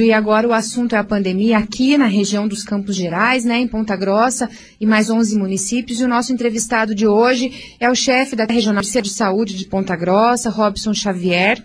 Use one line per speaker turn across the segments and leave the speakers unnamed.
E agora o assunto é a pandemia aqui na região dos Campos Gerais, né, em Ponta Grossa e mais 11 municípios. E o nosso entrevistado de hoje é o chefe da Regional de Saúde de Ponta Grossa, Robson Xavier.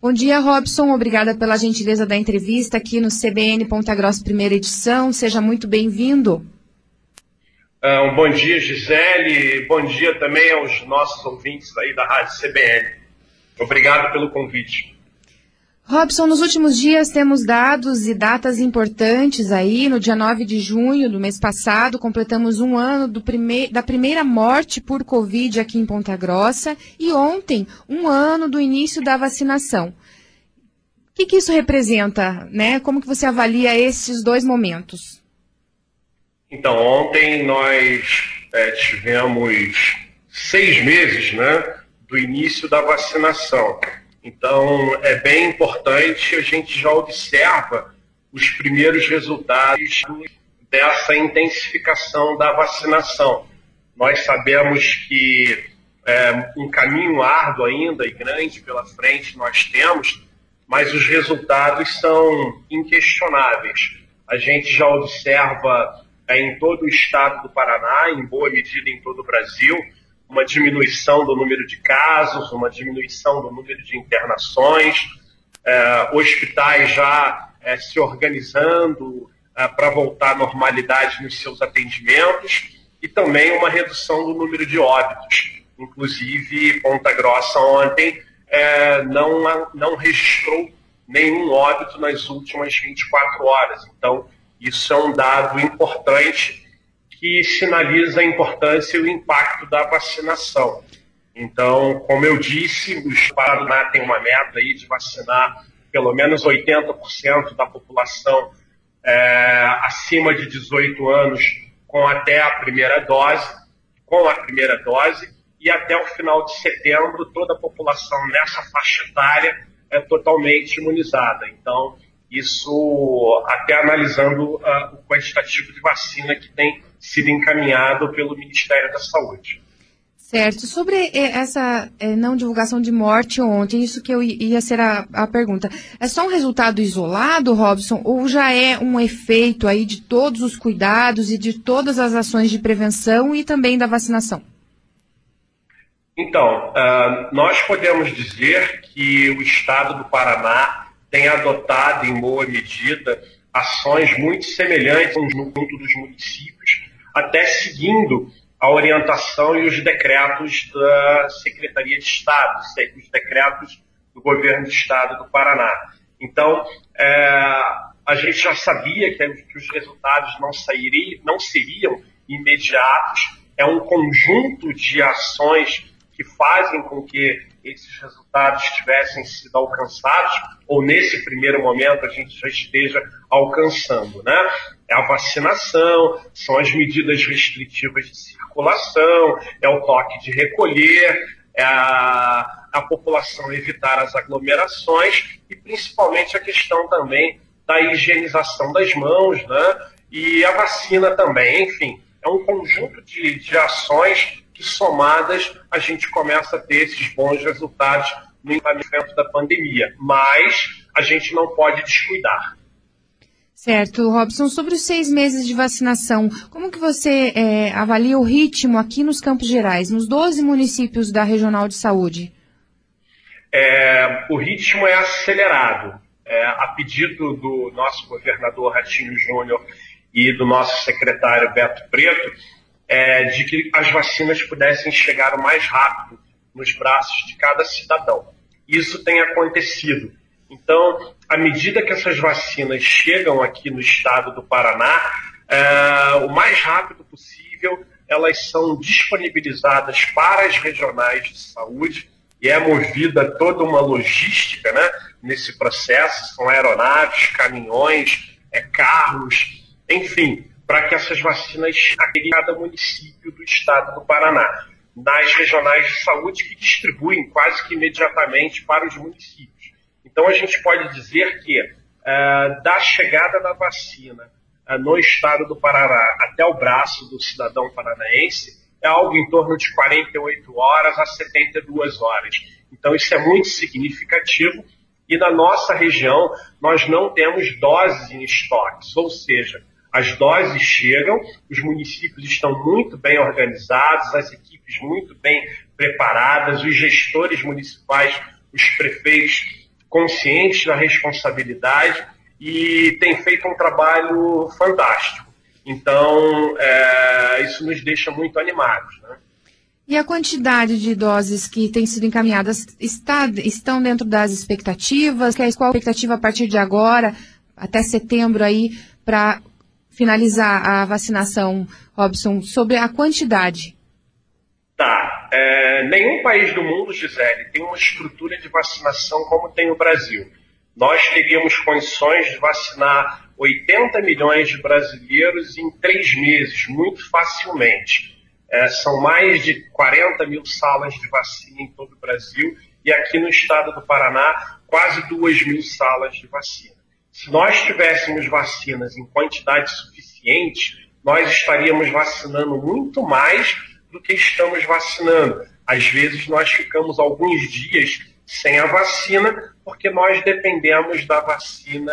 Bom dia, Robson. Obrigada pela gentileza da entrevista aqui no CBN Ponta Grossa, primeira edição. Seja muito bem-vindo.
Uh, um bom dia, Gisele. Bom dia também aos nossos ouvintes aí da Rádio CBN. Obrigado pelo convite.
Robson, nos últimos dias temos dados e datas importantes aí. No dia 9 de junho do mês passado, completamos um ano prime... da primeira morte por Covid aqui em Ponta Grossa e ontem, um ano do início da vacinação. O que, que isso representa, né? Como que você avalia esses dois momentos?
Então, ontem nós é, tivemos seis meses, né, do início da vacinação. Então, é bem importante, a gente já observa os primeiros resultados dessa intensificação da vacinação. Nós sabemos que é, um caminho árduo ainda e grande pela frente nós temos, mas os resultados são inquestionáveis. A gente já observa é, em todo o estado do Paraná, em boa medida em todo o Brasil, uma diminuição do número de casos, uma diminuição do número de internações, é, hospitais já é, se organizando é, para voltar à normalidade nos seus atendimentos e também uma redução do número de óbitos. Inclusive, Ponta Grossa ontem é, não, não registrou nenhum óbito nas últimas 24 horas. Então, isso é um dado importante que sinaliza a importância e o impacto da vacinação. Então, como eu disse, o Paraná tem uma meta aí de vacinar pelo menos 80% da população é, acima de 18 anos com até a primeira dose, com a primeira dose, e até o final de setembro toda a população nessa faixa etária é totalmente imunizada. Então, isso até analisando uh, o quantitativo de vacina que tem sido encaminhado pelo Ministério da Saúde.
Certo. Sobre eh, essa eh, não divulgação de morte ontem, isso que eu ia ser a, a, pergunta. É só um resultado isolado, Robson, ou já é um efeito aí de todos os cuidados e de todas as ações de prevenção e também da vacinação?
Então, uh, nós podemos dizer que o Estado do Paraná tem adotado, em boa medida, ações muito semelhantes no conjunto dos municípios, até seguindo a orientação e os decretos da Secretaria de Estado, os decretos do governo do Estado do Paraná. Então, é, a gente já sabia que, os resultados não, sairiam, não seriam imediatos, é um conjunto de ações que fazem com que esses resultados tivessem sido alcançados, ou nesse primeiro momento a gente já esteja alcançando, né? É a vacinação, são as medidas restritivas de circulação, é o toque de recolher, é a, a população evitar as aglomerações e principalmente a questão também da higienização das mãos, né? E a vacina também, enfim, é um conjunto de, de ações que somadas a gente começa a ter esses bons resultados no enfrentamento da pandemia. Mas a gente não pode descuidar.
Certo, Robson, sobre os seis meses de vacinação, como que você é, avalia o ritmo aqui nos Campos Gerais, nos 12 municípios da Regional de Saúde?
É, o ritmo é acelerado. É, a pedido do nosso governador Ratinho Júnior e do nosso secretário Beto Preto, é, de que as vacinas pudessem chegar o mais rápido nos braços de cada cidadão. Isso tem acontecido. Então, à medida que essas vacinas chegam aqui no estado do Paraná, é, o mais rápido possível, elas são disponibilizadas para as regionais de saúde e é movida toda uma logística né, nesse processo. São aeronaves, caminhões, é, carros, enfim, para que essas vacinas cheguem em cada município do estado do Paraná, nas regionais de saúde que distribuem quase que imediatamente para os municípios. Então a gente pode dizer que uh, da chegada da vacina uh, no estado do Paraná até o braço do cidadão paranaense é algo em torno de 48 horas a 72 horas. Então isso é muito significativo E na nossa região, nós não temos doses em estoques, ou seja, as doses chegam, os municípios estão muito bem organizados, as equipes muito bem preparadas, os gestores municipais, os prefeitos conscientes da responsabilidade e têm feito um trabalho fantástico. Então, é, isso nos deixa muito animados. Né?
E a quantidade de doses que têm sido encaminhadas está, estão dentro das expectativas? Qual a expectativa a partir de agora, até setembro aí, para finalizar a vacinação, Robson, sobre a quantidade?
Tá. É, nenhum país do mundo, Gisele, tem uma estrutura de vacinação como tem o Brasil. Nós teríamos condições de vacinar 80 milhões de brasileiros em três meses, muito facilmente. É, são mais de 40 mil salas de vacina em todo o Brasil e aqui no estado do Paraná, quase 2 mil salas de vacina. Se nós tivéssemos vacinas em quantidade suficiente, nós estaríamos vacinando muito mais do que estamos vacinando. Às vezes nós ficamos alguns dias sem a vacina, porque nós dependemos da vacina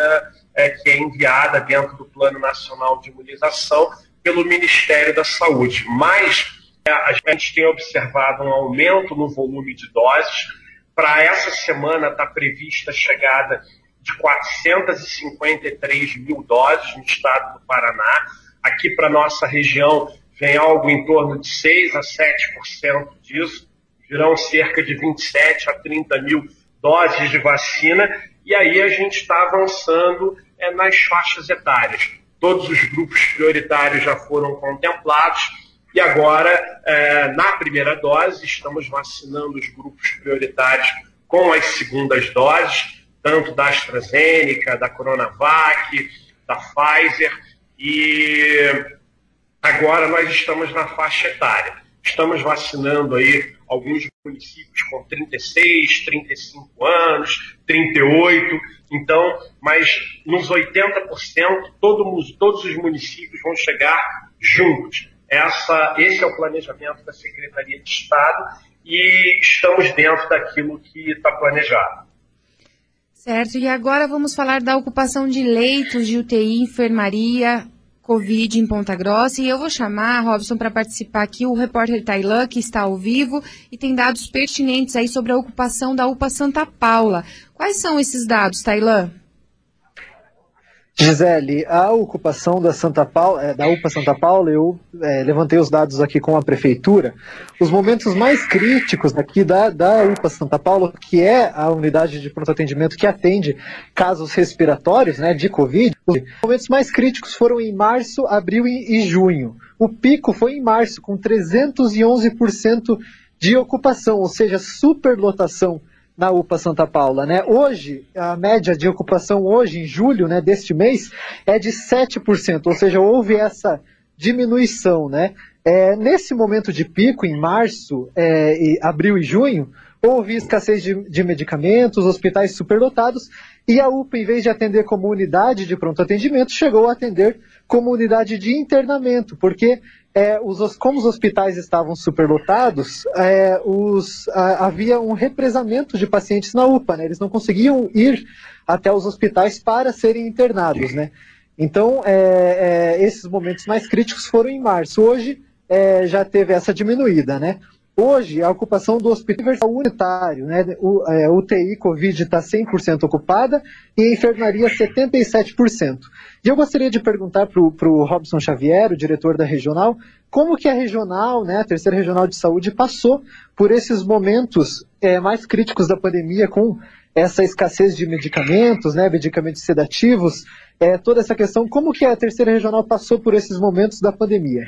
é, que é enviada dentro do Plano Nacional de Imunização pelo Ministério da Saúde. Mas é, a gente tem observado um aumento no volume de doses. Para essa semana está prevista a chegada de 453 mil doses no estado do Paraná. Aqui para nossa região vem algo em torno de 6 a 7% disso. Virão cerca de 27 a 30 mil doses de vacina. E aí a gente está avançando é, nas faixas etárias todos os grupos prioritários já foram contemplados e agora, é, na primeira dose, estamos vacinando os grupos prioritários com as segundas doses, tanto da AstraZeneca, da Coronavac, da Pfizer, e agora nós estamos na faixa etária. Estamos vacinando aí alguns municípios com 36, 35 anos, 38, então, mas nos 80%, todo, todos os municípios vão chegar juntos. Essa, esse é o planejamento da Secretaria de Estado e estamos dentro daquilo que está planejado.
Certo, e agora vamos falar da ocupação de leitos de UTI, enfermaria, Covid em Ponta Grossa. E eu vou chamar, Robson, para participar aqui o repórter Tailan, que está ao vivo e tem dados pertinentes aí sobre a ocupação da UPA Santa Paula. Quais são esses dados, Tailan?
Gisele, a ocupação da, Santa Paula, é, da UPA Santa Paula, eu é, levantei os dados aqui com a prefeitura. Os momentos mais críticos aqui da, da UPA Santa Paula, que é a unidade de pronto atendimento que atende casos respiratórios, né, de Covid, os momentos mais críticos foram em março, abril e, e junho. O pico foi em março, com 311% de ocupação, ou seja, superlotação na UPA Santa Paula, né? Hoje, a média de ocupação hoje, em julho, né, deste mês, é de 7%, ou seja, houve essa diminuição, né? É, nesse momento de pico, em março, é, e abril e junho, houve escassez de, de, medicamentos, hospitais superlotados, e a UPA, em vez de atender como unidade de pronto atendimento, chegou a atender como unidade de internamento, porque é, os, como os hospitais estavam superlotados, é, os, a, havia um represamento de pacientes na UPA, né? Eles não conseguiam ir até os hospitais para serem internados, né? Então, é, é esses momentos mais críticos foram em março. Hoje é, já teve essa diminuída, né? Hoje, a ocupação do hospital unitário, né, o é, UTI Covid está 100% ocupada e a enfermaria 77%. E eu gostaria de perguntar para o Robson Xavier, o diretor da regional, como que a regional, né, a terceira regional de saúde, passou por esses momentos é, mais críticos da pandemia com essa escassez de medicamentos, né, medicamentos sedativos, é, toda essa questão, como que a terceira regional passou por esses momentos da pandemia?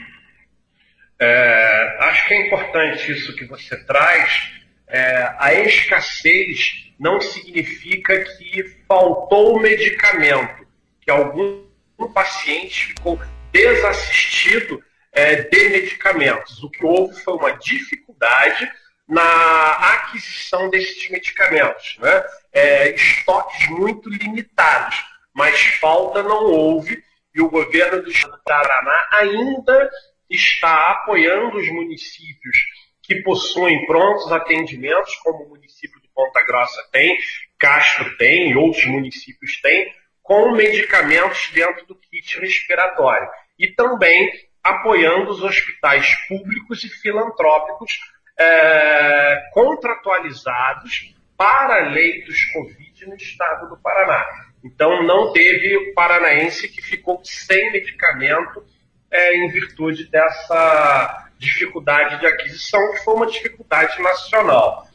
É, acho que é importante isso que você traz. É, a escassez não significa que faltou medicamento, que algum paciente ficou desassistido é, de medicamentos. O que houve foi uma dificuldade na aquisição desses medicamentos. Né? É, estoques muito limitados, mas falta não houve, e o governo do estado do Paraná ainda está apoiando os municípios que possuem prontos atendimentos, como o município de Ponta Grossa tem, Castro tem, outros municípios têm, com medicamentos dentro do kit respiratório. E também apoiando os hospitais públicos e filantrópicos é, contratualizados para leitos Covid no estado do Paraná. Então, não teve paranaense que ficou sem medicamento é, em virtude dessa dificuldade de aquisição, que foi uma dificuldade nacional.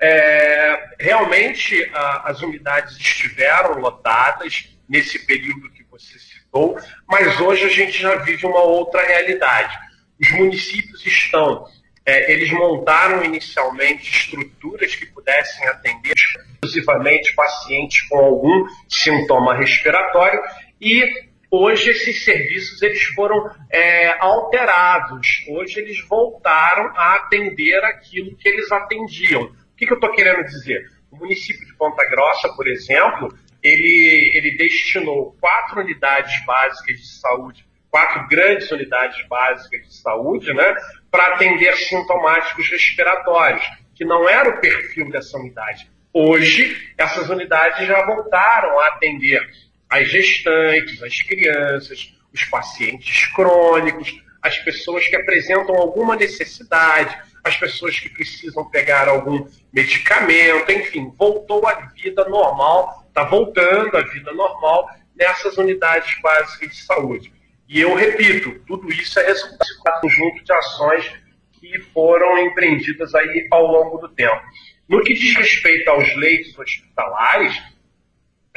É, realmente, a, as unidades estiveram lotadas nesse período que você citou, mas hoje a gente já vive uma outra realidade. Os municípios estão é, eles montaram inicialmente estruturas que pudessem atender exclusivamente pacientes com algum sintoma respiratório e hoje esses serviços eles foram é, alterados. Hoje eles voltaram a atender aquilo que eles atendiam. O que, que eu estou querendo dizer? O município de Ponta Grossa, por exemplo, ele, ele destinou quatro unidades básicas de saúde quatro grandes unidades básicas de saúde, né, para atender sintomáticos respiratórios, que não era o perfil dessa unidade. Hoje, essas unidades já voltaram a atender as gestantes, as crianças, os pacientes crônicos, as pessoas que apresentam alguma necessidade, as pessoas que precisam pegar algum medicamento, enfim, voltou à vida normal, está voltando à vida normal nessas unidades básicas de saúde. E eu repito, tudo isso é resultado de um conjunto de ações que foram empreendidas aí ao longo do tempo. No que diz respeito aos leitos hospitalares,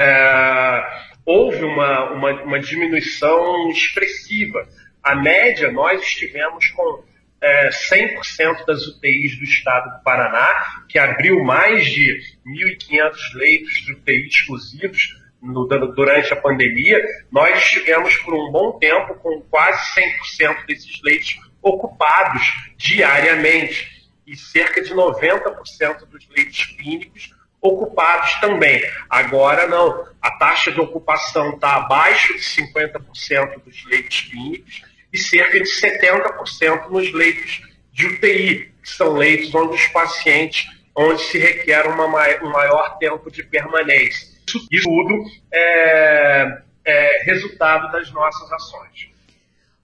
é, houve uma, uma, uma, diminuição expressiva. A média, nós estivemos com é, 100% das UTIs do estado do Paraná, que abriu mais de 1.500 leitos de UTI exclusivos no, durante a pandemia, nós estivemos por um bom tempo com quase 100% desses leitos ocupados diariamente e cerca de 90% dos leitos clínicos ocupados também. Agora não, a taxa de ocupação está abaixo de 50% dos leitos clínicos e cerca de 70% nos leitos de UTI, que são leitos onde os pacientes, onde se requer uma, um maior tempo de permanência. Isso tudo é, é resultado das nossas ações.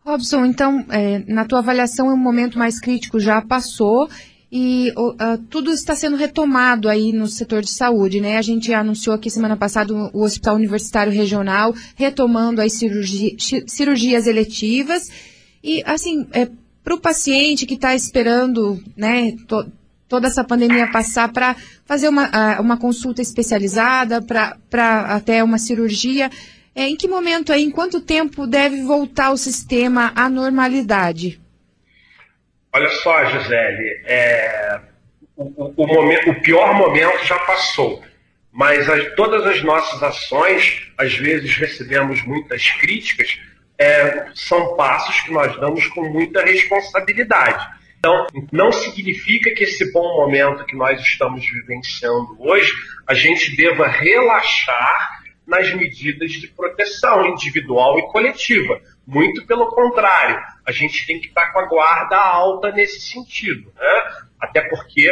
Robson, então, é, na tua avaliação, o momento mais crítico já passou e uh, tudo está sendo retomado aí no setor de saúde, né? A gente anunciou aqui semana passada o Hospital Universitário Regional retomando as cirurgia, cirurgias eletivas e, assim, é, para o paciente que está esperando, né, to, toda essa pandemia passar para fazer uma, uma consulta especializada, para até uma cirurgia. É, em que momento aí, em quanto tempo deve voltar o sistema à normalidade?
Olha só, Gisele, é, o, o, momento, o, pior momento já passou, mas as, todas as nossas ações, às vezes recebemos muitas críticas, é, são passos que nós damos com muita responsabilidade. Então, não significa que esse bom momento que nós estamos vivenciando hoje, a gente deva relaxar nas medidas de proteção individual e coletiva. Muito pelo contrário, a gente tem que estar com a guarda alta nesse sentido. Né? Até porque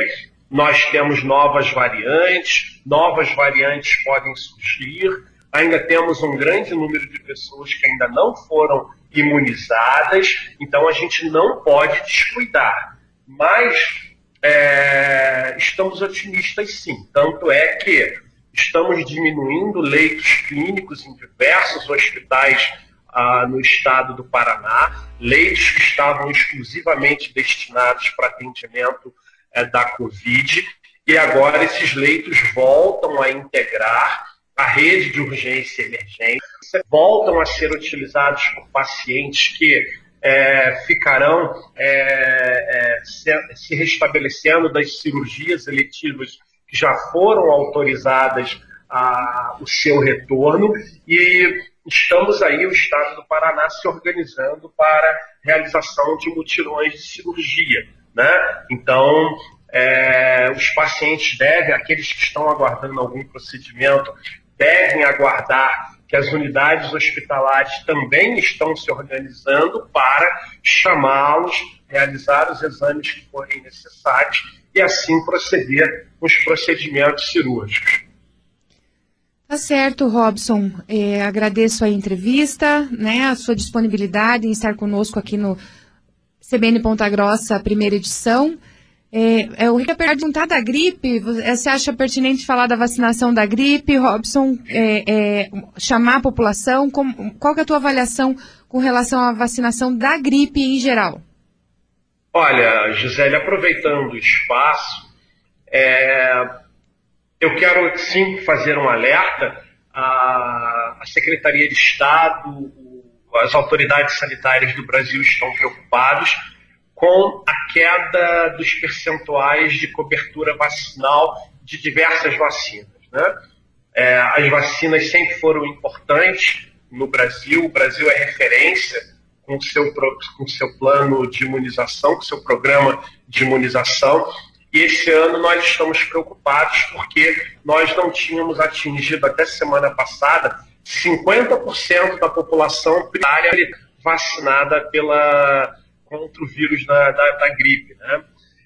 nós temos novas variantes, novas variantes podem surgir, ainda temos um grande número de pessoas que ainda não foram imunizadas, então a gente não pode descuidar. Mas é, estamos otimistas sim, tanto é que estamos diminuindo leitos clínicos em diversos hospitais ah, no estado do Paraná, leitos que estavam exclusivamente destinados para atendimento é, da Covid, e agora esses leitos voltam a integrar a rede de urgência e emergência voltam a ser utilizados por pacientes que é, ficarão é, é, se, se, restabelecendo das cirurgias eletivas que já foram autorizadas a, o seu retorno. E estamos aí, o Estado do Paraná, se organizando para realização de mutirões de cirurgia. Né? Então, é, os pacientes devem, aqueles que estão aguardando algum procedimento, devem aguardar que as unidades hospitalares também estão se organizando para chamá-los, realizar os exames que forem necessários e assim proceder com os procedimentos cirúrgicos.
Tá certo, Robson. É, agradeço a entrevista, né, a sua disponibilidade em estar conosco aqui no CBN Ponta Grossa, primeira edição. É, é, o Rica perguntar da gripe, você acha pertinente falar da vacinação da gripe, Robson, é, é, chamar a população? Com, qual é a tua avaliação com relação à vacinação da gripe em geral?
Olha, Gisele, aproveitando o espaço, é, eu quero sim fazer um alerta à, Secretaria de Estado, as autoridades sanitárias do Brasil estão preocupados com a queda dos percentuais de cobertura vacinal de diversas vacinas. Né? É, as vacinas sempre foram importantes no Brasil, o Brasil é referência com o seu, com seu plano de imunização, com o seu programa de imunização, e esse ano nós estamos preocupados porque nós não tínhamos atingido até semana passada 50% da população primária vacinada pela, contra o vírus da, da, da gripe. Né?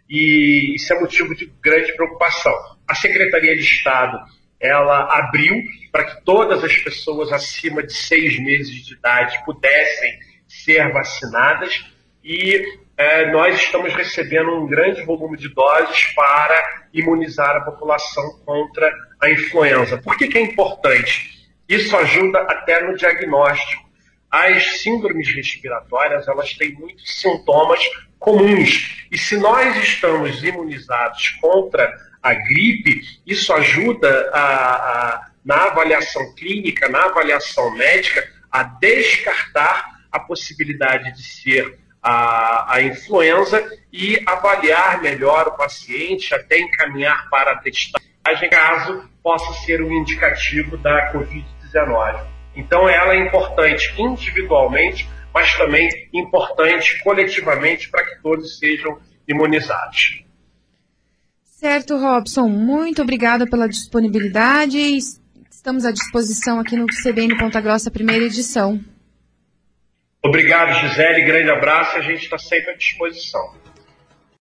E isso é motivo de grande preocupação. A Secretaria de Estado ela abriu para que todas as pessoas acima de seis meses de idade pudessem ser vacinadas e é, nós estamos recebendo um grande volume de doses para imunizar a população contra a influenza. Por que, que é importante? Isso ajuda até no diagnóstico. As síndromes respiratórias, elas têm muitos sintomas comuns. E se nós estamos imunizados contra a gripe, isso ajuda a, a, na avaliação clínica, na avaliação médica, a descartar a possibilidade de ser a, a influenza e avaliar melhor o paciente, até encaminhar para a testagem, caso possa ser um indicativo da Covid-19. Então, ela é importante individualmente, mas também importante coletivamente para que todos sejam imunizados.
Certo, Robson. Muito obrigada pela disponibilidade. Estamos à disposição aqui no CBN Ponta Grossa, primeira edição.
Obrigado, Gisele. Grande abraço. A gente está sempre à disposição.